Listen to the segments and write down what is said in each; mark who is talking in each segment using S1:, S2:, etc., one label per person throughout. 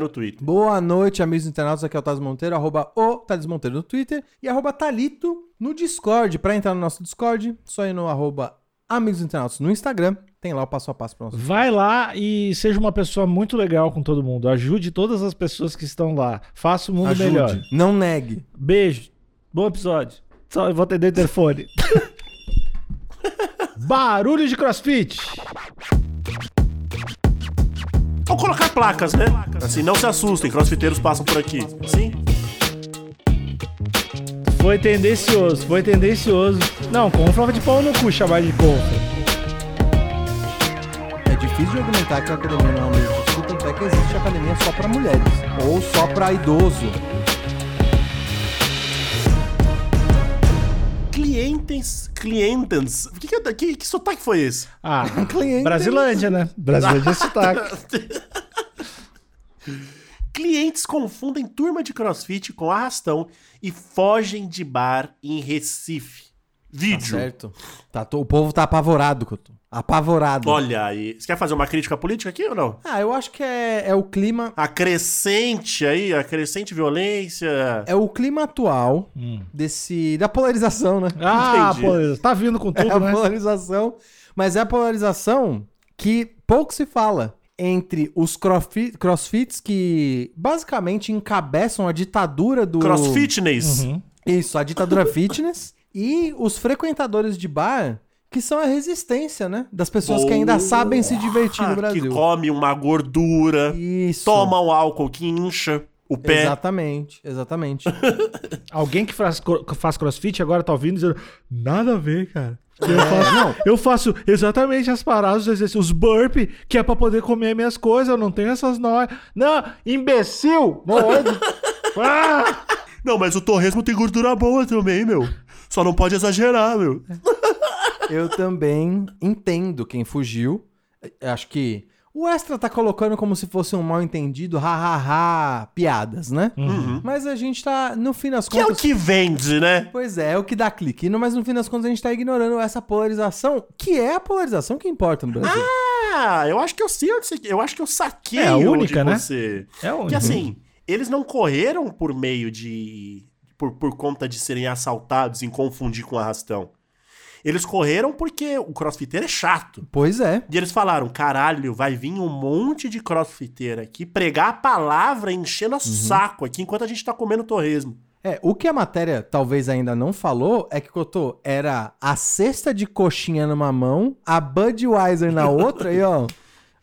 S1: no Twitter.
S2: Boa noite, amigos internautas. Aqui é o Thales Monteiro, arroba o Thales Monteiro no Twitter e arroba Talito no Discord. Para entrar no nosso Discord, só ir no arroba Amigos Internautas no Instagram. Tem lá o passo a passo para nós.
S3: Vai lá e seja uma pessoa muito legal com todo mundo. Ajude todas as pessoas que estão lá. Faça o mundo
S2: Ajude.
S3: melhor.
S2: Não negue.
S3: Beijo. Bom episódio. Só eu vou atender o interfone. Barulho de crossfit.
S1: Ou colocar placas, né? Assim, não se assustem, crossfiteiros passam por aqui. Sim?
S3: Foi tendencioso, foi tendencioso. Não, confra de pau no cu chamar de confra.
S2: É difícil de argumentar que a academia não é um meio de tanto é que existe academia só para mulheres. Ou só para idoso.
S1: Clientes. Clientes. Que, que, que, que sotaque foi esse?
S3: Ah,
S2: Cliente.
S3: Brasilândia, né? Brasilândia é sotaque.
S1: Clientes confundem turma de crossfit com arrastão e fogem de bar em Recife.
S2: Tá
S1: Vídeo.
S2: certo. Tá, tô- o povo tá apavorado, Couto. Apavorado.
S1: Olha aí. Você quer fazer uma crítica política aqui ou não?
S2: Ah, eu acho que é, é o clima.
S1: A crescente aí, a crescente violência.
S2: É o clima atual
S3: Hum.
S2: desse. da polarização, né?
S3: Ah, pô, tá vindo com
S2: É
S3: tudo,
S2: a
S3: né?
S2: polarização. Mas é a polarização que pouco se fala entre os crossfi- crossfits que basicamente encabeçam a ditadura do.
S1: Crossfitness.
S3: Uhum.
S2: Isso, a ditadura fitness. E os frequentadores de bar, que são a resistência, né? Das pessoas que ainda sabem se divertir
S1: Ah,
S2: no Brasil.
S1: Que come uma gordura,
S2: Isso.
S1: toma o álcool que incha o pé.
S2: Exatamente, exatamente.
S3: Alguém que faz, faz crossfit agora tá ouvindo dizendo nada a ver, cara. Eu faço, eu faço exatamente as paradas, os burpee, que é pra poder comer minhas coisas, eu não tenho essas noias. Não, imbecil! Não é Ah!
S1: Não, mas o torresmo tem gordura boa também, meu. Só não pode exagerar, meu.
S2: Eu também entendo quem fugiu. Eu Acho que o Extra tá colocando como se fosse um mal entendido, ha-ha-ha, piadas, né? Mas a gente tá, no fim das
S1: Que é o
S2: contas.
S1: que vende, né?
S2: Pois é, é o que dá clique. Mas no fim das contas a gente tá ignorando essa polarização, que é a polarização que importa no Brasil.
S1: Ah, eu acho que eu sei onde você... Eu acho que eu saquei
S3: É a única, né?
S1: você...
S3: É onde?
S1: Que assim, eles não correram por meio de... Por, por conta de serem assaltados em confundir com arrastão. Eles correram porque o crossfiteiro é chato.
S2: Pois é.
S1: E eles falaram: caralho, vai vir um monte de crossfiteiro aqui pregar a palavra enchendo
S2: Uhum.
S1: o saco aqui enquanto a gente tá comendo torresmo.
S2: É, o que a matéria talvez ainda não falou é que, Cotô, era a cesta de coxinha numa mão, a Budweiser na outra e, ó...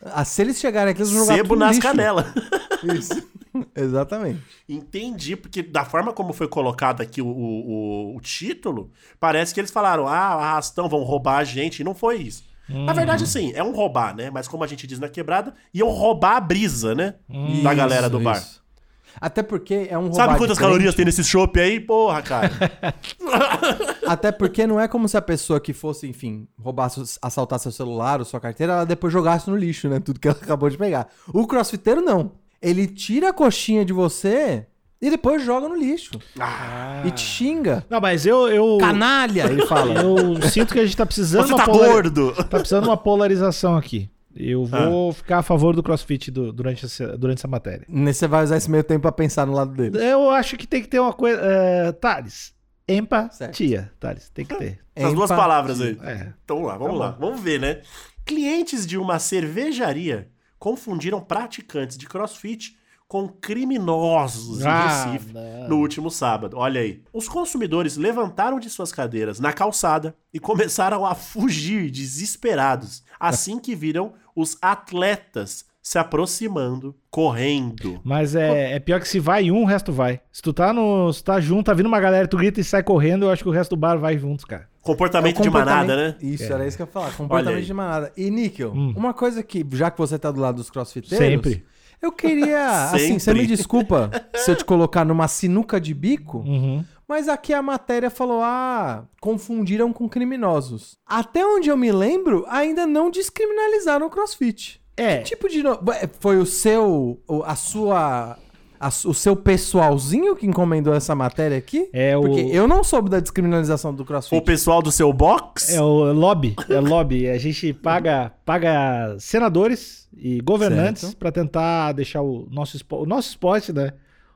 S2: ah, Se eles chegarem aqui, eles vão jogar
S1: Sebo nas canelas.
S2: Isso. Exatamente.
S1: Entendi, porque da forma como foi colocado aqui o, o, o- título, parece que eles falaram: ah, arrastão, vão roubar a gente. E não foi isso. Na verdade, sim, é um roubar, né? Mas como a gente diz na quebrada, iam roubar a brisa, né? Da galera do
S2: Isso,
S1: bar.
S2: isso. Até porque é um
S1: Sabe quantas
S2: de
S1: calorias tem nesse chopp aí? Porra, cara.
S2: Até porque não é como se a pessoa que fosse, enfim, roubar, seu- assaltar seu celular ou sua carteira, ela depois jogasse no lixo, né? Tudo que ela acabou de pegar. O crossfiteiro não. Ele tira a coxinha de você e depois joga no lixo.
S1: Ah,
S2: E te xinga.
S3: Não, mas eu, eu,
S2: Canalha, ele fala.
S3: eu sinto que a gente tá precisando
S1: você
S3: uma
S1: tá
S3: polari-
S1: gordo.
S3: Tá precisando uma polarização aqui. Eu vou ficar a favor do crossfit do- durante, essa, durante essa matéria.
S2: Nesse você vai usar esse meio tempo pra pensar no lado dele.
S3: Eu acho que tem que ter uma coisa. É, Thales, empatia.
S2: Certo.
S3: Thales, tem que ter.
S1: Essas duas
S2: Empatia.
S1: palavras aí.
S3: É.
S1: Então vamos lá, vamos
S3: Tá
S1: lá. Vamos ver, né? Clientes de uma cervejaria confundiram praticantes de crossfit com criminosos em
S3: Ah,
S1: Recife
S3: não.
S1: no último sábado. Olha aí. Os consumidores levantaram de suas cadeiras na calçada e começaram a fugir desesperados assim que viram os atletas se aproximando, correndo.
S3: Mas é, é pior que se vai um, o resto vai. Se tu tá, no, se tá junto, tá vindo uma galera, tu grita e sai correndo, eu acho que o resto do bar vai juntos, cara.
S1: Comportamento,
S2: É o
S1: de
S2: comportamento-
S1: manada, né?
S2: Isso,
S3: É.
S2: era isso que eu ia falar. Comportamento de manada. E, Níquel,
S3: Hum.
S2: uma coisa que, já que você tá do lado dos crossfiteiros...
S3: Sempre.
S2: Eu queria, assim, você me desculpa se eu te colocar numa sinuca de bico,
S3: Uhum.
S2: Mas aqui a matéria falou: ah, confundiram com criminosos. Até onde eu me lembro, ainda não descriminalizaram o crossfit.
S3: É.
S2: Que tipo de. no- Foi o seu. o- A sua. o seu pessoalzinho que encomendou essa matéria aqui?
S3: É o-
S2: Porque eu não soube da descriminalização do
S1: O
S2: crossfit.
S1: pessoal do seu box?
S3: É o lobby, é lobby. A gente paga, paga senadores e governantes para tentar deixar o nosso, espo- o nosso esporte, né?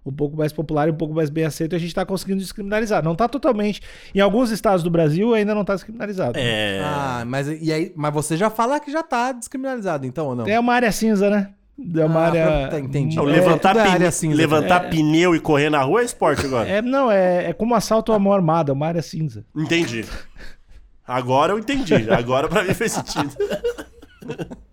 S3: Um pouco mais popular e um pouco mais bem aceito. E a gente tá conseguindo descriminalizar. Não tá totalmente. Em alguns estados do Brasil ainda não tá descriminalizado.
S1: É.
S2: Ah, mas, e aí, mas você já fala que já tá descriminalizado, então, ou não?
S3: É uma área cinza, né? É uma
S2: Ah,
S3: área.
S2: tá, entendi.
S1: Não,
S2: É,
S1: levantar
S2: é área cinza,
S1: levantar pneu e correr na rua é esporte agora.
S3: É, não, é, é como assalto à mão armada, é uma área cinza.
S1: Entendi. Agora eu entendi. Agora pra mim fez sentido.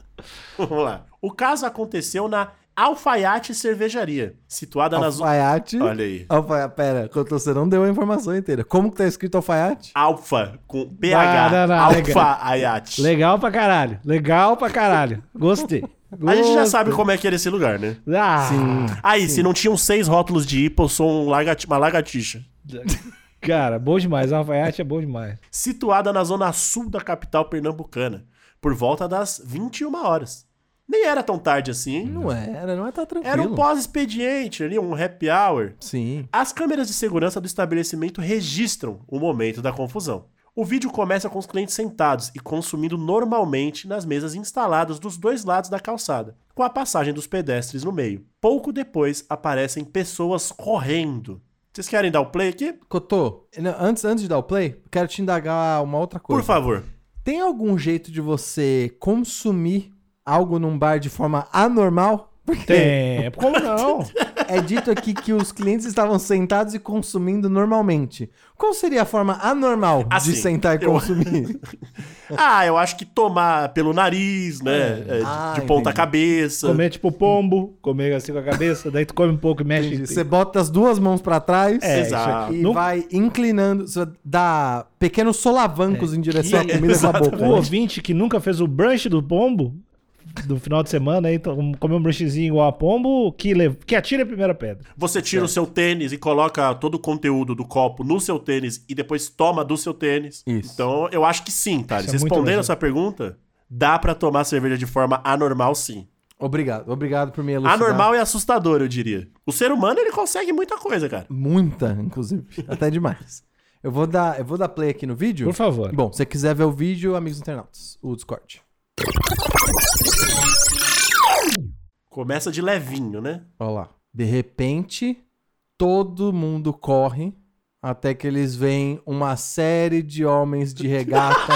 S1: Vamos lá. O caso aconteceu na Alfaiate Cervejaria, situada na zona.
S2: Alfaiate.
S1: Olha aí.
S2: Alfaiate. Pera, você não deu a informação inteira. Como que tá escrito alfaiate?
S1: Alfa, com
S3: Ah,
S1: PH.
S3: não, não, legal.
S1: Alfaiate.
S3: Legal pra caralho. Legal pra caralho. Gostei.
S1: A gente já
S3: Gostei.
S1: sabe como é que era esse lugar, né?
S3: Ah,
S2: Sim.
S1: Aí, se não tinham seis rótulos de IPA, eu sou um largati- uma lagartixa.
S3: Cara, bom demais. A alfaiate é bom demais.
S1: Situada na zona sul da capital pernambucana, por volta das 21 horas. Nem era tão tarde assim.
S2: Não era, não é tá tranquilo.
S1: Era um pós-expediente ali, um happy hour.
S2: Sim.
S1: As câmeras de segurança do estabelecimento registram o momento da confusão. O vídeo começa com os clientes sentados e consumindo normalmente nas mesas instaladas dos dois lados da calçada, com a passagem dos pedestres no meio. Pouco depois aparecem pessoas correndo. Vocês querem dar o play aqui?
S2: Cotô, antes, antes de dar o play, quero te indagar uma outra coisa.
S1: Por favor.
S2: Tem algum jeito de você consumir algo num bar de forma anormal? Porque
S3: Tem. Como não?
S2: é dito aqui que os clientes estavam sentados e consumindo normalmente. Qual seria a forma anormal
S1: Assim,
S2: de sentar e
S1: eu-
S2: consumir?
S1: Ah, eu acho que tomar pelo nariz, né? é, de-
S2: Ah,
S1: de ponta cabeça.
S3: Comer tipo pombo, comer assim com a cabeça, daí tu come um pouco e mexe.
S2: Entendi. Você bota as duas mãos pra trás
S3: É,
S1: Exato.
S2: e vai inclinando, você dá pequenos solavancos em direção à
S1: que-
S2: comida com a boca.
S3: O ouvinte que nunca fez o brunch do pombo do final de semana, aí, então, comer um brunchzinho igual a pombo, que, le... que atira a primeira pedra.
S1: Você tira o seu tênis e coloca todo o conteúdo do copo no seu tênis e depois toma do seu tênis.
S2: Isso.
S1: Então, eu acho que sim, Thales.
S3: Isso é
S1: Respondendo essa pergunta, dá pra tomar cerveja de forma anormal, sim.
S2: Obrigado, obrigado por me elucidar.
S1: Anormal é assustador, eu diria. O ser humano, ele consegue muita coisa, cara.
S2: Muita, inclusive. Até demais. Eu vou dar, eu vou dar play aqui no vídeo.
S3: Por favor.
S2: Bom, se você quiser ver o vídeo, amigos internautas, o Discord.
S1: Começa de levinho, né?
S2: Olha lá. De repente, todo mundo corre até que eles veem uma série de homens de regata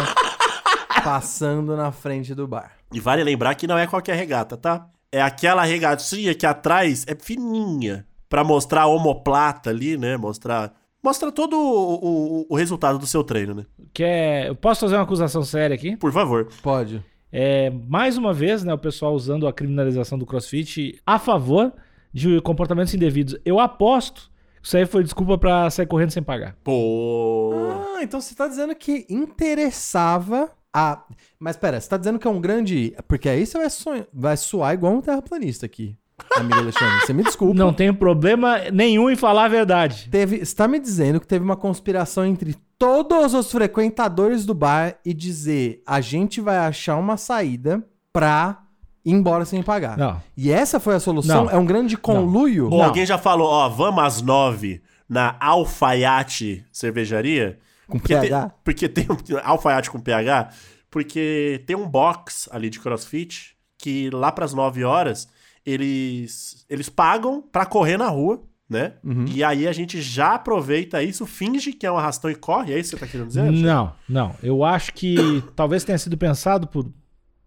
S2: passando na frente do bar.
S1: E vale lembrar que não é qualquer regata, tá? É aquela regatinha que atrás é fininha. Pra mostrar a omoplata ali, né? Mostrar. Mostra todo o, o- o resultado do seu treino, né?
S3: Quer... Eu posso fazer uma acusação séria aqui?
S1: Por favor.
S2: Pode.
S3: É, mais uma vez, né, o pessoal usando a criminalização do crossfit a favor de comportamentos indevidos. Eu aposto que isso aí foi desculpa pra sair correndo sem pagar.
S1: Pô.
S2: Ah, então você tá dizendo que interessava a. Mas pera, você tá dizendo que é um grande. Porque aí você vai, sonhar... vai suar igual um terraplanista aqui, amigo Alexandre. Você me desculpa.
S3: Não tenho problema nenhum em falar a verdade.
S2: Teve, você tá me dizendo que teve uma conspiração entre todos os frequentadores do bar e dizer a gente vai achar uma saída pra ir embora sem pagar.
S3: Não.
S2: E essa foi a solução?
S3: Não.
S2: É um grande conluio?
S1: Ou alguém já falou, ó, vamos às nove na Alfaiate Cervejaria?
S2: Com
S1: Porque
S2: PH?
S1: Tem, porque tem um alfaiate com PH, porque tem um box ali de CrossFit que lá pras 9 horas eles eles pagam pra correr na rua, né?
S3: Uhum.
S1: E aí a gente já aproveita isso, finge que é um arrastão e corre, é isso que você tá querendo dizer?
S3: Não, não. Eu acho que talvez tenha sido pensado por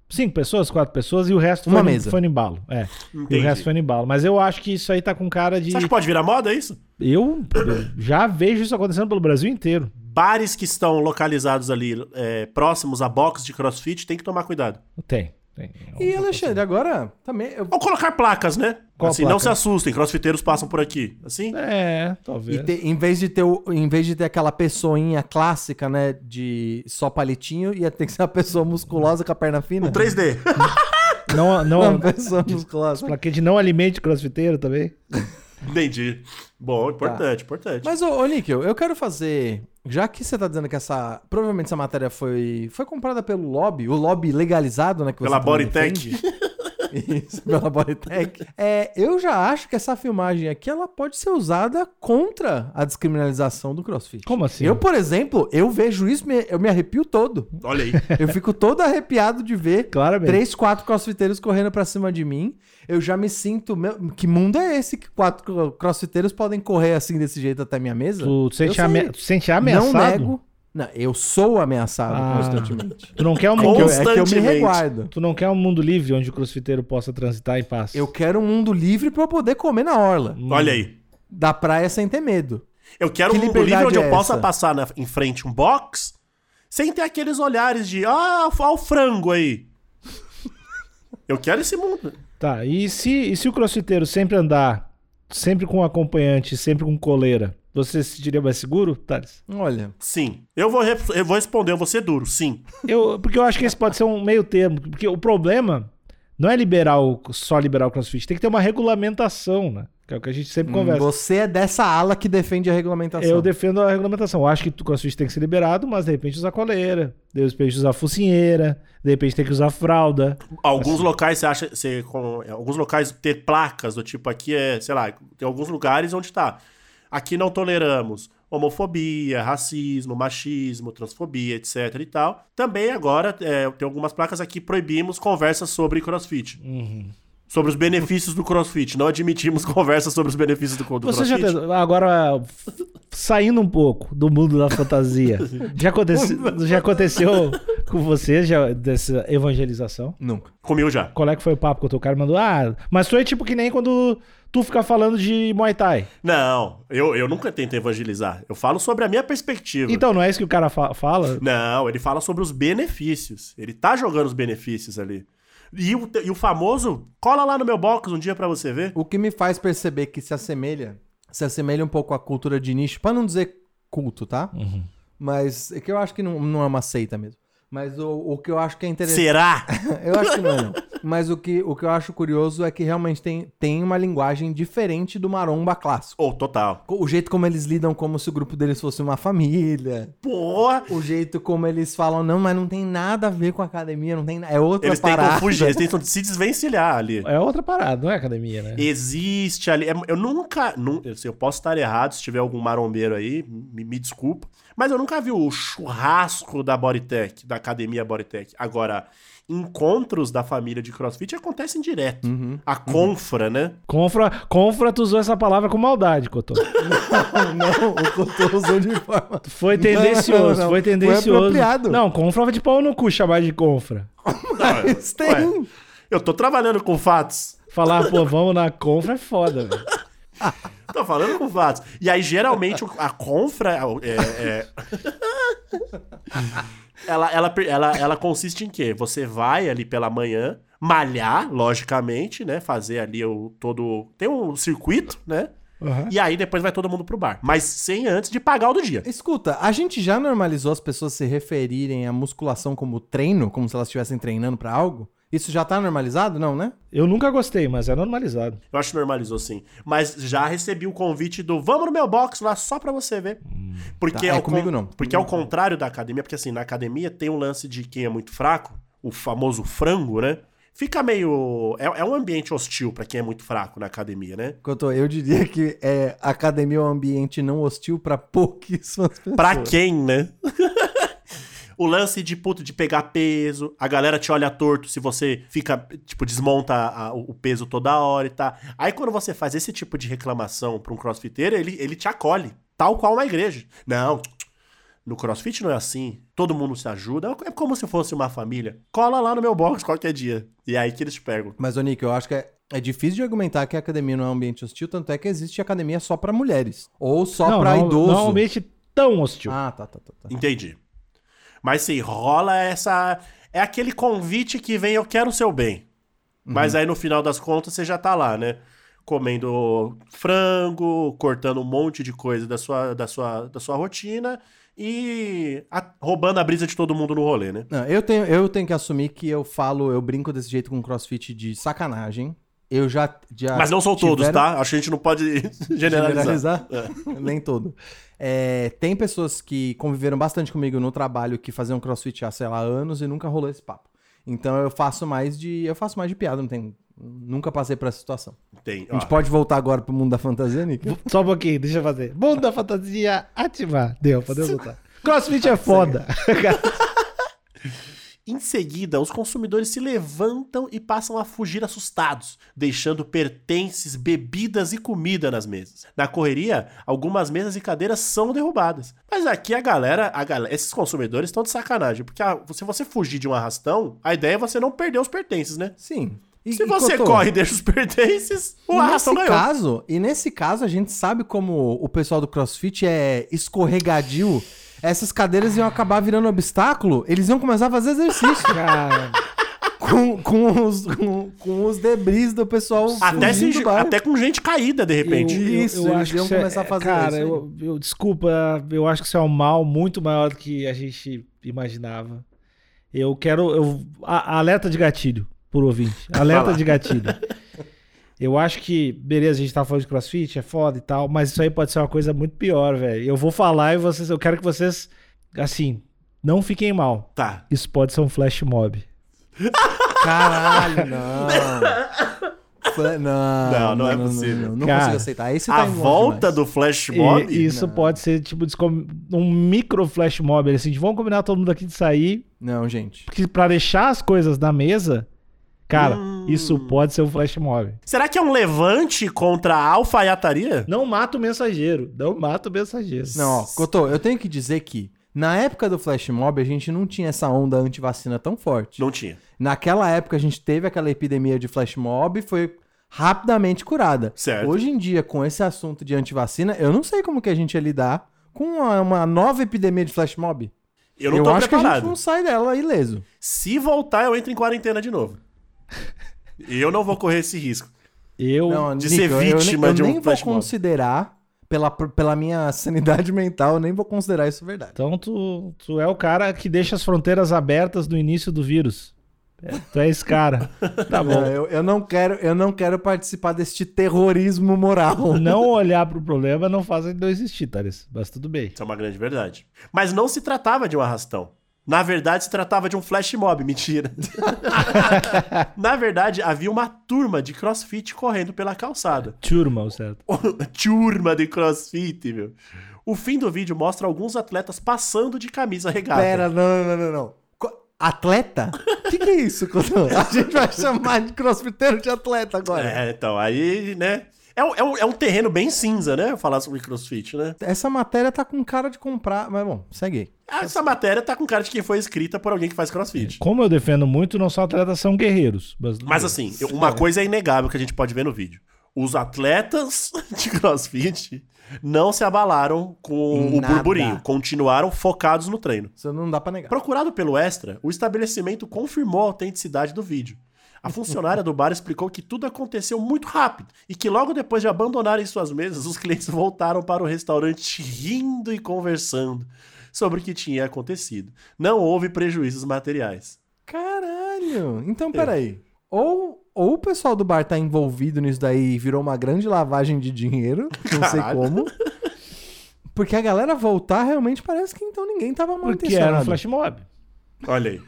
S3: cinco pessoas, quatro pessoas e o resto
S2: Uma
S3: foi, no-
S2: mesa.
S3: foi no embalo. É. E o resto foi no embalo. Mas eu acho que isso aí tá com cara de.
S1: Você acha que pode virar moda é isso?
S3: Eu, eu já vejo isso acontecendo pelo Brasil inteiro.
S1: Bares que estão localizados ali é, próximos a box de CrossFit tem que tomar cuidado.
S3: Tem. Tem.
S2: E Alexandre, agora também. eu-
S1: Ou colocar placas, né?
S3: Qual
S1: assim,
S3: placa?
S1: não se assustem, crossfiteiros passam por aqui. Assim?
S3: É, talvez.
S2: E ter- em, vez de ter o- em vez de ter aquela pessoinha clássica, né, de só palitinho, ia ter que ser uma pessoa musculosa com a perna fina.
S1: Um 3D.
S3: Não, não,
S2: Uma pessoa musculosa.
S3: plaquete não alimente crossfiteiro também.
S1: Entendi. Bom, importante, importante.
S2: Mas, ô, ô Níquel, eu quero fazer. Já que você tá dizendo que essa. Provavelmente essa matéria foi, foi comprada pelo lobby, o lobby legalizado, né? Que você
S1: Pela Bodytech.
S2: Isso, pela Bodytech. É, eu já acho que essa filmagem aqui ela pode ser usada contra a descriminalização do crossfit.
S3: Como assim?
S2: Eu, por exemplo, eu vejo isso, eu me arrepio todo.
S1: Olha aí.
S2: Eu fico todo arrepiado de ver
S3: Claramente.
S2: três, quatro crossfiteiros correndo pra cima de mim. Eu já me sinto. meu, que mundo é esse que quatro crossfiteiros podem correr assim desse jeito até minha mesa?
S3: Tu sente, ame... sente ameaçado?
S2: Não nego. Não, eu sou ameaçado
S3: Ah.
S2: constantemente.
S3: Tu não quer um
S2: É que,
S3: mundo...
S2: eu, é que eu me reguardo.
S3: Tu não quer um mundo livre onde o crossfiteiro possa transitar em paz?
S2: Eu quero um mundo livre pra eu poder comer na orla.
S1: Olha aí.
S2: Da praia sem ter medo.
S1: Eu quero
S2: Que
S1: um mundo livre onde eu
S2: é
S1: possa
S2: essa?
S1: passar na- em frente um box sem ter aqueles olhares de ah, olha o frango aí. Eu quero esse mundo.
S3: Tá, e se, e se o crossfiteiro sempre andar, sempre com acompanhante, sempre com coleira, você se sentiria mais seguro, Thales?
S2: Olha.
S1: Sim. Eu vou, eu vou responder, eu vou ser duro, sim.
S3: Eu, porque eu acho que esse pode ser um meio termo, porque o problema não é liberar o, só liberar o crossfit, tem que ter uma regulamentação, né? Que é o que a gente sempre conversa.
S2: Você é dessa ala que defende a regulamentação.
S3: Eu defendo a regulamentação. Eu acho que o crossfit tem que ser liberado, mas de repente usar coleira, de repente usar focinheira, de repente tem que usar fralda.
S1: Alguns locais você acha. Você, com, alguns locais ter placas do tipo aqui é, sei lá, tem alguns lugares onde tá. Aqui não toleramos homofobia, racismo, machismo, transfobia, etc e tal. Também agora é, tem algumas placas aqui proibimos conversas sobre crossfit.
S3: Uhum.
S1: Sobre os benefícios do crossfit. Não admitimos conversas sobre os benefícios do, do
S3: Você já
S1: crossfit.
S3: teve- agora saindo um pouco do mundo da fantasia, já, acontece, já aconteceu com você já dessa evangelização?
S2: Nunca.
S1: Comigo já.
S3: Qual é que foi o papo que o teu cara mandou? Ah, mas tu é tipo que nem quando tu fica falando de Muay Thai.
S1: Não, eu, eu nunca tento evangelizar. Eu falo sobre a minha perspectiva.
S3: Então, não é isso que o cara fa- fala?
S1: Não, ele fala sobre os benefícios. Ele tá jogando os benefícios ali. E o, e o famoso, cola lá no meu box um dia pra você ver.
S2: O que me faz perceber que se assemelha, se assemelha um pouco à cultura de nicho, pra não dizer culto, tá?
S3: Uhum.
S2: Mas é que eu acho que não, não é uma seita mesmo. Mas o, o que eu acho que é interessante.
S1: Será?
S2: Eu acho que não é, não. Mas o que, o que eu acho curioso é que realmente tem, tem uma linguagem diferente do maromba clássico.
S1: Ô, total.
S2: O jeito como eles lidam como se o grupo deles fosse uma família.
S1: Porra!
S2: O jeito como eles falam, não, mas não tem nada a ver com a academia, não tem É outra
S1: Eles tentam
S2: parada.
S1: fugir, eles tentam se desvencilhar ali.
S3: É outra parada, não é academia, né?
S1: Existe ali. é- Eu nunca. sei, eu posso estar errado se tiver algum marombeiro aí, me, me desculpa. Mas eu nunca vi o churrasco da Bodytech, da academia Bodytech. Agora, encontros da família de crossfit acontecem direto.
S2: Uhum.
S1: A confra, né?
S3: Confra, confra, tu usou essa palavra com maldade, Cotô.
S2: não, o Couto usou de forma...
S3: Foi tendencioso,
S2: Não, não,
S3: foi
S2: foi
S3: tendencioso.
S2: apropriado.
S3: Não, confra de pau no cu chamar de confra.
S2: Mas tem.
S1: Ué, eu tô trabalhando com fatos.
S3: Falar, pô, vamos na confra é foda, velho.
S1: Tô falando com fatos. E aí, geralmente, a confra é. é- ela, ela, ela, ela consiste em quê? Você vai ali pela manhã, malhar, logicamente, né? Fazer ali o todo. Tem um circuito, né?
S3: Uhum.
S1: E aí depois vai todo mundo pro bar. Mas sem antes de pagar o do dia.
S2: Escuta, a gente já normalizou as pessoas se referirem à musculação como treino, como se elas estivessem treinando pra algo? Isso já tá normalizado? Não, né?
S3: Eu nunca gostei, mas é normalizado.
S1: Eu acho que normalizou sim. Mas já recebi o convite do vamos no meu box lá só pra você ver. Porque
S2: Tá, é,
S1: ao
S2: comigo
S1: con-
S2: não.
S1: Porque ao contrário da academia, porque assim, na academia tem um lance de quem é muito fraco, o famoso frango, né? Fica meio. É, é um ambiente hostil pra quem é muito fraco na academia, né?
S2: Couto, eu diria que é, academia é um ambiente não hostil pra pouquíssimas pessoas.
S1: Pra quem, né? o lance de puto de pegar peso, a galera te olha torto se você fica, tipo, desmonta a- o peso toda hora e tá. Aí quando você faz esse tipo de reclamação pra um crossfiteiro, ele, ele te acolhe, tal qual na igreja. Não, no crossfit não é assim. Todo mundo se ajuda. É como se fosse uma família. Cola lá no meu box qualquer dia. E é aí que eles te pegam.
S2: Mas, ô Nick, eu acho que é, é difícil de argumentar que a academia não é um ambiente hostil, tanto é que existe academia só pra mulheres. Ou só
S3: não,
S2: pra
S3: não, é um ambiente tão hostil.
S2: Ah, tá, tá, tá. tá.
S1: Entendi. Mas sim, rola essa. É aquele convite que vem, eu quero o seu bem. Mas aí no final das contas você já tá lá, né? Comendo frango, cortando um monte de coisa da sua, da sua, da sua rotina e a- roubando a brisa de todo mundo no rolê, né?
S2: Não, eu tenho, eu tenho que assumir que eu falo, eu brinco desse jeito com crossfit de sacanagem. Eu já. já
S1: Mas não são todos,
S2: tiveram-
S1: tá? Acho que a gente não pode generalizar. É.
S2: Nem todo. É, tem pessoas que conviveram bastante comigo no trabalho que faziam crossfit há, sei lá, anos e nunca rolou esse papo. Então eu faço mais de. Eu faço mais de piada, não tem. Nunca passei por essa situação.
S1: Tem,
S2: A gente
S1: ó.
S2: pode voltar agora pro mundo da fantasia, Nick?
S3: Só um pouquinho, deixa eu fazer. Mundo da fantasia, ativar. Deu, podemos voltar. Crossfit é foda.
S1: Em seguida, os consumidores se levantam e passam a fugir assustados, deixando pertences, bebidas e comida nas mesas. Na correria, algumas mesas e cadeiras são derrubadas. Mas aqui a galera, a galera esses consumidores estão de sacanagem, porque a- se você fugir de um arrastão, a ideia é você não perder os pertences, né?
S2: Sim. E-
S1: Se
S2: e,
S1: você
S2: Cotô,
S1: corre e deixa os pertences, o
S2: E
S1: arrastão
S2: nesse
S1: ganhou.
S2: caso, e nesse caso, a gente sabe como o pessoal do CrossFit é escorregadio. Essas cadeiras iam acabar virando obstáculo, eles iam começar a fazer exercício
S3: Cara,
S2: com, com, os, com, com os debris do pessoal
S1: Até,
S2: fugindo
S1: se-
S2: do bar.
S1: até com gente caída, de repente.
S2: Isso, eles iam
S3: isso é-
S2: começar a fazer
S3: Cara,
S2: isso
S3: eu, eu- desculpa, eu acho que isso é um mal muito maior do que a gente imaginava. Eu quero. Eu, a- alerta de gatilho, por ouvinte. Alerta de gatilho. Eu acho que, beleza, a gente tá falando de crossfit, é foda e tal, mas isso aí pode ser uma coisa muito pior, velho. Eu vou falar e vocês, eu quero que vocês, assim, não fiquem mal.
S1: Tá.
S3: Isso pode ser um flash mob.
S2: Caralho, não. Não,
S1: Não, não é possível.
S2: Não, não
S3: Cara,
S2: consigo aceitar.
S1: A
S2: tá longe
S1: volta
S2: demais.
S1: do Flash
S3: E
S1: Mob.
S3: isso
S2: Não.
S3: pode ser, tipo, um micro flash mob, assim, vamos combinar todo mundo aqui de sair,
S2: Não, gente.
S3: Porque pra deixar as coisas na mesa, cara,
S1: Hum.
S3: isso pode ser um flash mob.
S1: Será que é um levante contra a alfaiataria?
S3: Não mata o mensageiro. Não mata o mensageiro.
S2: Não, ó, Cotô, eu tenho que dizer que na época do Flash Mob a gente não tinha essa onda anti-vacina tão forte.
S1: Não tinha.
S2: Naquela época a gente teve aquela epidemia de Flash Mob e foi rapidamente curada.
S1: Certo.
S2: Hoje em dia, com esse assunto de antivacina, eu não sei como que a gente ia lidar com uma, uma nova epidemia de Flash Mob.
S1: Eu não tô
S2: acho que a
S1: preparado.
S2: gente não sai dela ileso.
S1: Se voltar, eu entro em quarentena de novo. E eu não vou correr esse risco.
S3: Eu.
S2: Não,
S1: de
S2: Nico,
S1: ser
S2: eu nem-
S1: vítima
S2: eu
S1: de um
S2: nem vou considerar, pela, pela minha sanidade mental, eu nem vou considerar isso verdade.
S3: Então tu, tu é o cara que deixa as fronteiras abertas no início do vírus. É, tu é esse cara. Tá bom.
S2: Eu, eu não quero, eu não quero participar deste terrorismo moral.
S3: Não olhar pro problema não faz ele não existir, Thales. Mas tudo bem.
S1: Isso é uma grande verdade. Mas não se tratava de um arrastão. Na verdade, se tratava de um flash mob. Mentira. Na verdade, havia uma turma de crossfit correndo pela calçada.
S3: Turma, o certo.
S1: turma de crossfit, meu. O fim do vídeo mostra alguns atletas passando de camisa regata.
S2: Pera, não, não, não, não. Atleta? O que, que é isso? A gente vai chamar de crossfiteiro de atleta agora.
S1: É, então, aí, né? É um, é, um, é um terreno bem cinza, né? Falar sobre crossfit, né?
S2: Essa matéria tá com cara de comprar, mas bom, segue aí.
S1: Essa matéria tá com cara de que foi escrita por alguém que faz crossfit.
S3: Como eu defendo muito, não só atletas são guerreiros. Mas,
S1: assim, uma coisa é inegável que a gente pode ver no vídeo. Os atletas de crossfit não se abalaram com o
S2: Nada.
S1: burburinho. Continuaram focados no treino.
S2: Isso não dá pra negar.
S1: Procurado pelo Extra, o estabelecimento confirmou a autenticidade do vídeo. A funcionária do bar explicou que tudo aconteceu muito rápido e que logo depois de abandonarem suas mesas, os clientes voltaram para o restaurante rindo e conversando sobre o que tinha acontecido. Não houve prejuízos materiais.
S2: Caralho! Então, peraí. Ou, ou o pessoal do bar tá envolvido nisso daí e virou uma grande lavagem de dinheiro, não sei
S1: Caralho.
S2: como. Porque a galera voltar, realmente parece que então ninguém tava mal
S3: Porque era um flash mob.
S1: Olha aí.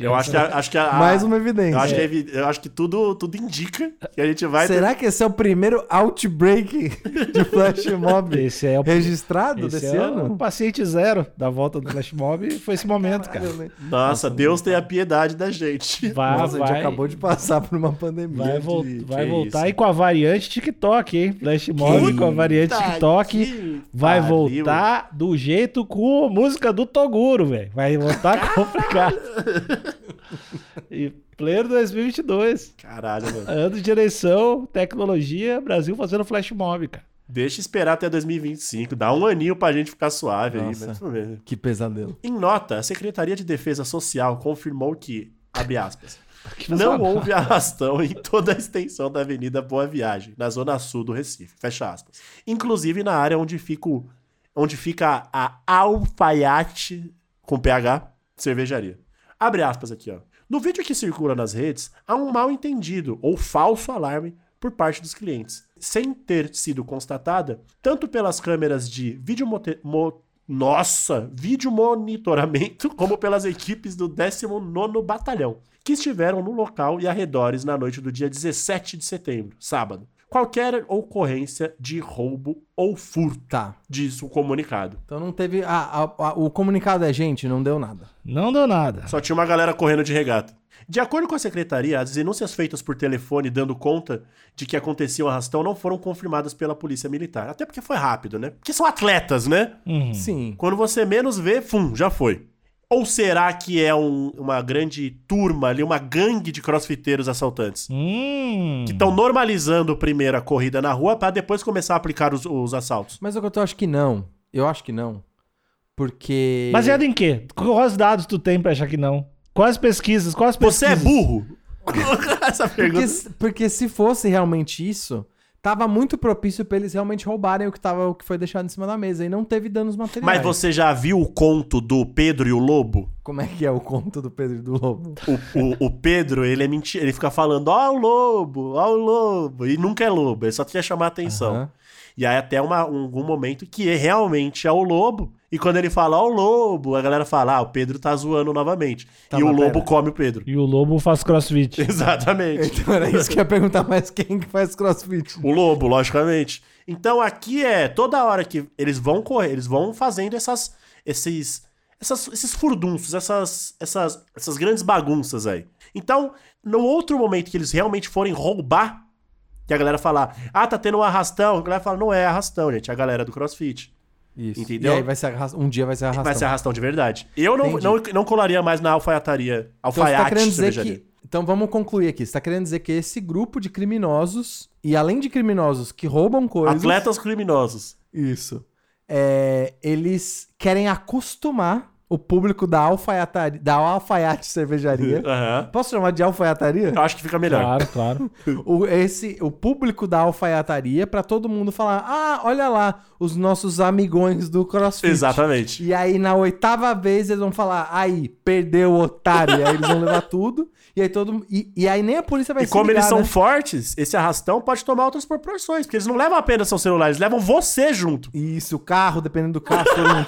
S1: Eu acho que, a- acho que a, a-
S2: Mais uma evidência.
S1: Eu acho, que, é eu acho que tudo, tudo indica que a gente vai. ter-
S2: Será que esse é o primeiro outbreak de flash mob
S3: Esse é o,
S2: registrado
S3: esse
S2: desse
S3: é
S2: ano?
S3: o paciente zero da volta do flash mob. Foi esse momento, cara.
S1: Nossa, Deus tem a piedade da gente.
S3: Vai,
S2: Nossa, a
S3: vai,
S2: gente acabou de passar por uma pandemia.
S3: vai,
S2: de-
S3: vai voltar
S1: isso.
S3: e com a variante TikTok, hein? Flash mob com a variante TikTok.
S1: que
S3: Vai voltar do jeito com a música do Toguro, velho. Vai voltar complicado. E pleno 2022.
S1: Caralho, mano.
S3: Ano de eleição, tecnologia, Brasil fazendo flash mob, cara.
S1: Deixa esperar até 2025. Dá um aninho pra gente ficar suave
S2: Nossa.
S1: aí. Mas...
S2: Que pesadelo.
S1: Em nota, a Secretaria de Defesa Social confirmou que, abre aspas, não houve arrastão em toda a extensão da Avenida Boa Viagem, na zona sul do Recife. Fecha aspas. Inclusive na área onde fica, o- onde fica a Alfaiate, com PH, cervejaria. Abre aspas aqui, ó. No vídeo que circula nas redes, há um mal entendido ou falso alarme por parte dos clientes, sem ter sido constatada tanto pelas câmeras de vídeo nossa, vídeo monitoramento, como pelas equipes do 19º Batalhão, que estiveram no local e arredores na noite do dia 17 de setembro, sábado. Qualquer ocorrência de roubo ou furto,
S2: Tá.
S1: diz o comunicado.
S2: Então não teve. a- a- a- o comunicado é, gente, não deu nada.
S3: Não deu nada.
S1: Só tinha uma galera correndo de regata. De acordo com a secretaria, as denúncias feitas por telefone dando conta de que acontecia o arrastão não foram confirmadas pela polícia militar. Até porque foi rápido, né? Porque são atletas, né?
S3: Uhum.
S2: Sim.
S1: Quando você menos vê, fum, já foi. Ou será que é um- uma grande turma ali, uma gangue de crossfiteiros assaltantes?
S3: Hum.
S1: Que estão normalizando primeiro a corrida na rua pra depois começar a aplicar os, os assaltos.
S2: Mas eu eu acho que não. Eu acho que não. Porque.
S3: Baseado em quê? Quais dados tu tem pra achar que não? Quais pesquisas? Quais
S1: Você
S3: pesquisas?
S1: é burro? Essa pergunta.
S2: Porque, porque se fosse realmente isso, tava muito propício pra eles realmente roubarem o que, tava, o que foi deixado em cima da mesa. E não teve danos materiais.
S1: Mas você já viu o conto do Pedro e o Lobo?
S2: Como é que é o conto do Pedro e do Lobo?
S1: O, o, o Pedro, ele é mentira. Ele fica falando, ó o lobo, ó o lobo. E nunca é lobo, ele só quer chamar a atenção.
S2: Aham.
S1: E aí até uma, um, algum momento que é, realmente é o lobo. E quando ele fala, ó o lobo, a galera fala, ah, o Pedro tá zoando novamente.
S2: Tá,
S1: e o lobo
S2: pera.
S1: come o Pedro.
S3: E o lobo faz crossfit.
S1: Exatamente.
S2: Então era isso que eu ia perguntar mais quem que faz crossfit.
S1: O lobo, logicamente. Então aqui é toda hora que eles vão correr, eles vão fazendo essas, esses, essas, esses furdunços, essas, essas, essas grandes bagunças aí. Então, no outro momento que eles realmente forem roubar, que a galera falar, ah, tá tendo um arrastão, a galera fala, não é arrastão, gente, é a galera do CrossFit.
S2: Isso.
S1: Entendeu?
S2: E aí vai ser arras- um dia vai ser arrastão.
S1: Vai ser arrastão de verdade. Eu não,
S2: Entendi.
S1: não, não colaria mais na alfaiataria,
S2: Então você
S1: alfaiate
S2: tá querendo dizer
S1: cervejaria.
S2: que. Então vamos concluir aqui. Você tá querendo dizer que esse grupo de criminosos, e além de criminosos que roubam coisas.
S1: Atletas criminosos.
S2: Isso. É, eles querem acostumar o público da alfaiataria, da alfaiate cervejaria.
S1: Aham.
S2: Posso chamar de alfaiataria?
S1: Eu acho que fica melhor.
S3: Claro, claro.
S2: o, esse, o público da alfaiataria pra todo mundo falar: ah, olha lá, os nossos amigões do CrossFit.
S1: Exatamente.
S2: E aí, na oitava vez, eles vão falar: aí, perdeu o otário. e aí eles vão levar tudo. E aí todo E, e aí nem a polícia vai
S1: E
S2: se
S1: como
S2: ligar,
S1: eles são
S2: né?
S1: fortes, esse arrastão pode tomar outras proporções. Porque eles não levam apenas seu celular, eles levam você junto.
S2: Isso, o carro, dependendo do carro, se for um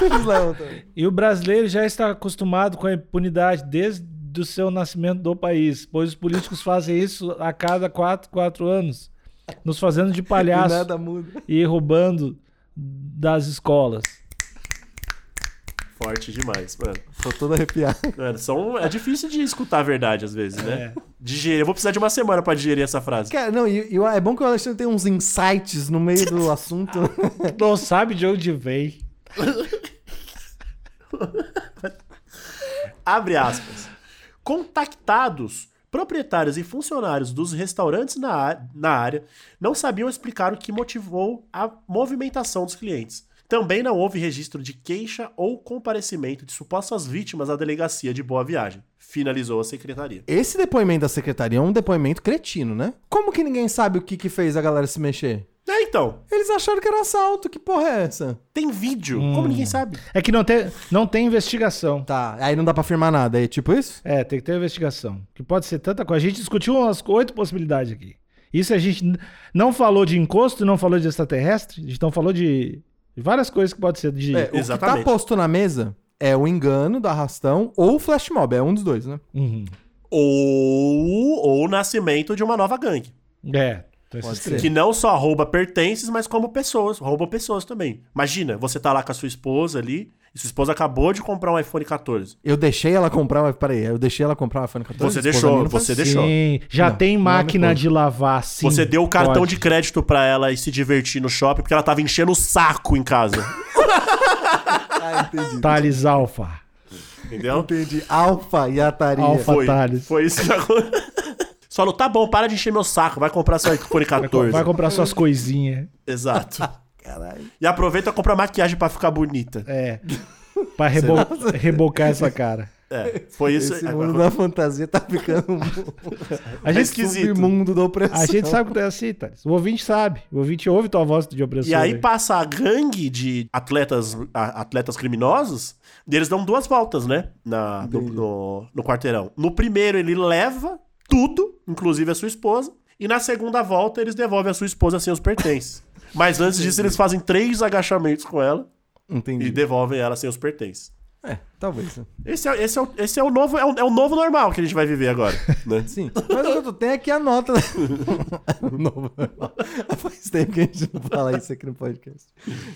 S2: eles levam também.
S3: E o brasileiro já está acostumado com a impunidade desde o seu nascimento do país, pois os políticos fazem isso a cada quatro, quatro anos, nos fazendo de
S2: E
S3: palhaço
S2: nada muda.
S3: e roubando das escolas.
S1: Forte demais, mano.
S2: Tô todo arrepiado.
S1: Mano, são... É difícil de escutar a verdade às vezes, né?
S3: É.
S1: Digerir. Eu vou precisar de uma semana pra digerir essa frase.
S2: Cara, não, e, e é bom que o Alexandre tem uns insights no meio do assunto.
S3: Não sabe de onde vem.
S1: Abre aspas. Contactados, proprietários e funcionários dos restaurantes na, na área não sabiam explicar o que motivou a movimentação dos clientes. Também não houve registro de queixa ou comparecimento de supostas vítimas à delegacia de Boa Viagem, finalizou a secretaria.
S2: Esse depoimento da secretaria é um depoimento cretino, né? Como que ninguém sabe o que que fez a galera se mexer?
S1: É, então,
S2: Eles acharam que era assalto, que porra é essa?
S1: tem vídeo,
S3: Hum.
S1: como ninguém sabe.
S3: É que não tem, não tem investigação.
S2: Tá, aí não dá pra afirmar nada, é tipo isso?
S3: É, tem que ter investigação. Que pode ser tanta coisa. A gente discutiu umas oito possibilidades aqui. Isso a gente não falou de encosto, não falou de extraterrestre, a gente não falou de, várias coisas que pode ser de.
S2: É, o que tá posto na mesa é o engano do arrastão ou o flash mob, é um dos dois, né?
S3: Uhum.
S1: Ou, ou o nascimento de uma nova gangue.
S3: É. Então esses
S2: Pode
S3: três.
S1: Que não só rouba pertences, mas como pessoas. Rouba pessoas também. Imagina, você tá lá com a sua esposa ali, e sua esposa acabou de comprar um iPhone 14.
S2: Eu deixei ela comprar, mas peraí, eu deixei ela comprar o iPhone 14?
S1: Você deixou,
S2: faz
S1: você deixou.
S3: Sim, já
S2: Não,
S3: tem máquina de lavar, sim.
S1: você deu o cartão
S3: pode.
S1: de crédito pra ela e se divertir no shopping porque ela tava enchendo o saco em casa.
S2: Ah, entendi.
S3: Thales Alfa.
S1: Entendeu?
S2: Entendi. Alfa e Ataria.
S3: Alfa. Thales.
S1: Foi isso que aconteceu. Falou, tá bom, para de encher meu saco, vai comprar seu iPhone 14.
S3: Vai comprar suas coisinhas.
S1: Exato.
S2: Caralho.
S1: E aproveita e compra maquiagem pra ficar bonita.
S3: É. Pra rebo- rebocar essa cara.
S1: É, foi isso.
S2: Esse mundo da fantasia tá ficando
S3: A gente,
S1: esquisito.
S2: submundo da opressão.
S3: a gente sabe que é assim, Thales. O ouvinte sabe. O ouvinte ouve tua voz de opressor.
S1: E aí
S3: aí.
S1: passa a gangue de atletas, atletas criminosos, e eles dão duas voltas, né? Na, no, no- no quarteirão. No primeiro, ele leva tudo, inclusive a sua esposa. E na segunda volta, eles devolvem a sua esposa sem os pertences. Mas antes disso, eles fazem três agachamentos com ela
S2: Entendi.
S1: e devolvem ela sem os pertences.
S2: É, talvez. né?
S1: Esse é, esse é, o, esse é o novo é o, é o novo normal que a gente vai viver agora, né?
S2: Sim. Mas eu tô- tem aqui a nota. Novo. Faz tempo que a gente não fala isso aqui no podcast.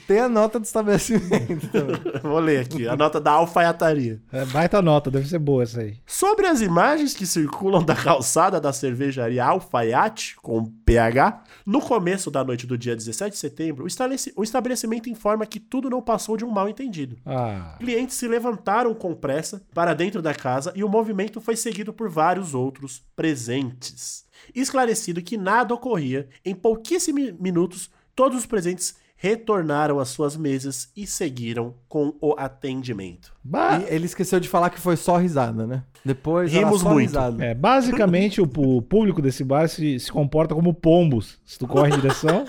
S2: Tem a nota do estabelecimento também.
S1: Vou ler aqui, a nota da alfaiataria.
S3: É, baita nota, deve ser boa essa aí.
S1: Sobre as imagens que circulam da calçada da cervejaria Alfaiate, com PH, no começo da noite do dia 17 de setembro, o estabeleci- o estabelecimento informa que tudo não passou de um mal entendido.
S3: Ah.
S1: Clientes se levantaram com pressa para dentro da casa e o movimento foi seguido por vários outros presentes. Esclarecido que nada ocorria, em pouquíssimos minutos, todos os presentes retornaram às suas mesas e seguiram com o atendimento.
S3: Ba-
S2: E ele esqueceu de falar que foi só risada, né? Depois
S1: Rimos
S2: só
S1: muito.
S2: risada.
S3: É, basicamente, o, o público desse bar se, se comporta como pombos. Se tu corre em direção,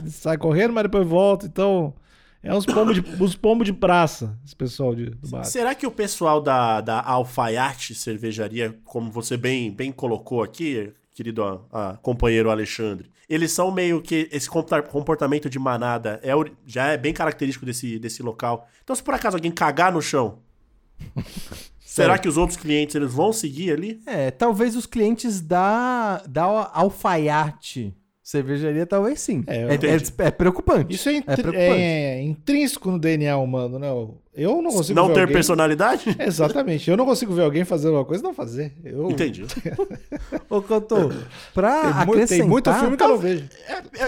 S3: ele sai correndo, mas depois volta. Então, é uns pombos de, os pombos de praça, esse pessoal de, do bar.
S1: Será que o pessoal da, da Alfaiate Cervejaria, como você bem, bem colocou aqui, querido ah, ah, companheiro Alexandre, eles são meio que. Esse comporta- comportamento de manada é, já é bem característico desse, desse local. Então, se por acaso alguém cagar no chão, será que os outros clientes eles vão seguir ali?
S2: É, talvez os clientes da, da alfaiate cervejaria, talvez sim.
S3: É, eu
S2: É, é- é preocupante.
S3: Isso é, intri-
S2: preocupante.
S3: é intrínseco no DNA humano, né? Eu não consigo
S1: Não
S3: ver
S1: ter
S3: alguém...
S1: personalidade?
S3: Exatamente. Eu não consigo ver alguém fazendo uma coisa e não fazer. Eu...
S1: Entendi.
S2: Ô, Cotô, pra
S3: Tem,
S2: acrescentar...
S3: tem muito filme que eu não vejo.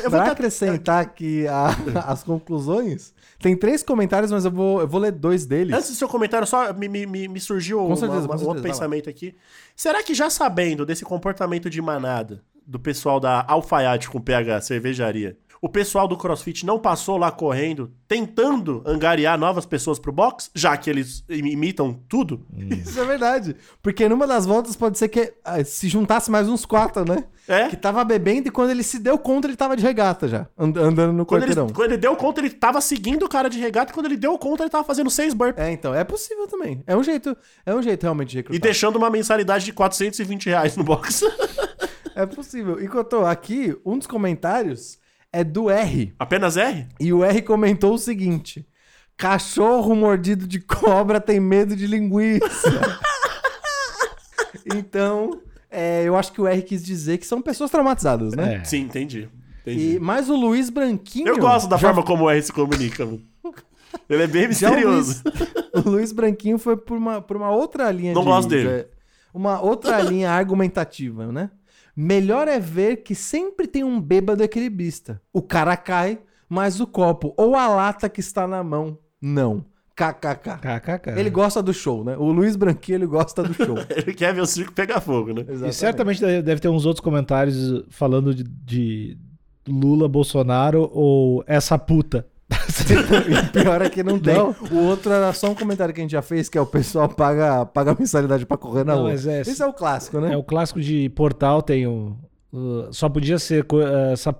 S1: Eu vou
S2: Pra acrescentar aqui a- as conclusões, tem três comentários, mas eu vou, eu vou ler dois deles.
S1: Antes do seu comentário, só me, me, me- surgiu uma-
S2: certeza,
S1: uma- um outro
S2: certeza, vai lá.
S1: pensamento aqui. Será que já sabendo desse comportamento de manada do pessoal da Alfaiate com PH Cervejaria, o pessoal do CrossFit não passou lá correndo, tentando angariar novas pessoas pro box, já que eles im- imitam tudo?
S2: Isso é verdade. Porque numa das voltas pode ser que ah, se juntasse mais uns quatro, né?
S1: É?
S2: Que tava bebendo e quando ele se deu conta, ele tava de regata já. and- andando no
S1: Quando ele,
S2: quarteirão.
S1: quando ele deu conta, ele tava seguindo o cara de regata, e quando ele deu conta, ele tava fazendo seis burpees.
S2: É, então, é possível também. É um jeito, é um jeito realmente de
S1: E
S2: recrutar.
S1: deixando uma mensalidade de 420 reais no box.
S2: É possível. E Cotô, aqui, um dos comentários é do R.
S1: Apenas R?
S2: E o R comentou o seguinte: Cachorro mordido de cobra tem medo de linguiça. então, é, eu acho que o R quis dizer que são pessoas traumatizadas, né?
S3: É.
S1: Sim, entendi. entendi.
S2: E, mas o Luiz Branquinho.
S1: Eu gosto da
S2: já-
S1: forma como o R se comunica. mano. Ele é bem
S2: já o
S1: misterioso.
S2: Luiz, o Luiz Branquinho foi por uma, por uma outra linha
S1: Não
S2: de-
S1: gosto dele.
S2: de- uma outra linha argumentativa, né? Melhor é ver que sempre tem um bêbado equilibrista. O cara cai, mas o copo ou a lata que está na mão, não. KKK.
S3: KKK.
S2: Ele gosta do show, né? O Luiz Branquinho, ele gosta do show.
S1: Ele quer ver o circo pegar fogo, né?
S3: E certamente deve deve ter uns outros comentários falando de, de Lula, Bolsonaro ou essa puta.
S2: E o pior é que não tem.
S3: Não.
S2: O outro era só um comentário que a gente já fez, que é o pessoal paga, paga mensalidade pra correr na
S3: Não,
S2: rua.
S3: é-
S2: Esse é o clássico, né?
S3: É o clássico de portal, tem o. o- só podia ser co- essa,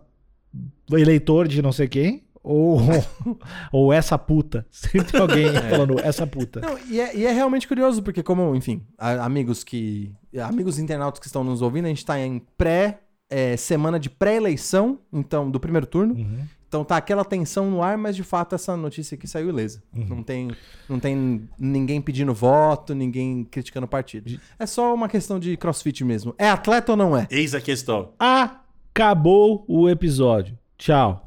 S3: eleitor de não sei quem. Ou, ou essa puta. Sempre tem alguém falando essa puta.
S2: Não, e é, e é realmente curioso, porque como, enfim, a- amigos que... Amigos internautas que estão nos ouvindo, a gente tá em pré... é, semana de pré-eleição, então, do primeiro turno.
S3: Uhum.
S2: Então tá aquela tensão no ar, mas de fato essa notícia aqui saiu ilesa. Não, tem, não tem ninguém pedindo voto, ninguém criticando o partido. É só uma questão de crossfit mesmo. É atleta ou não é?
S1: Eis a questão.
S3: Acabou o episódio. Tchau.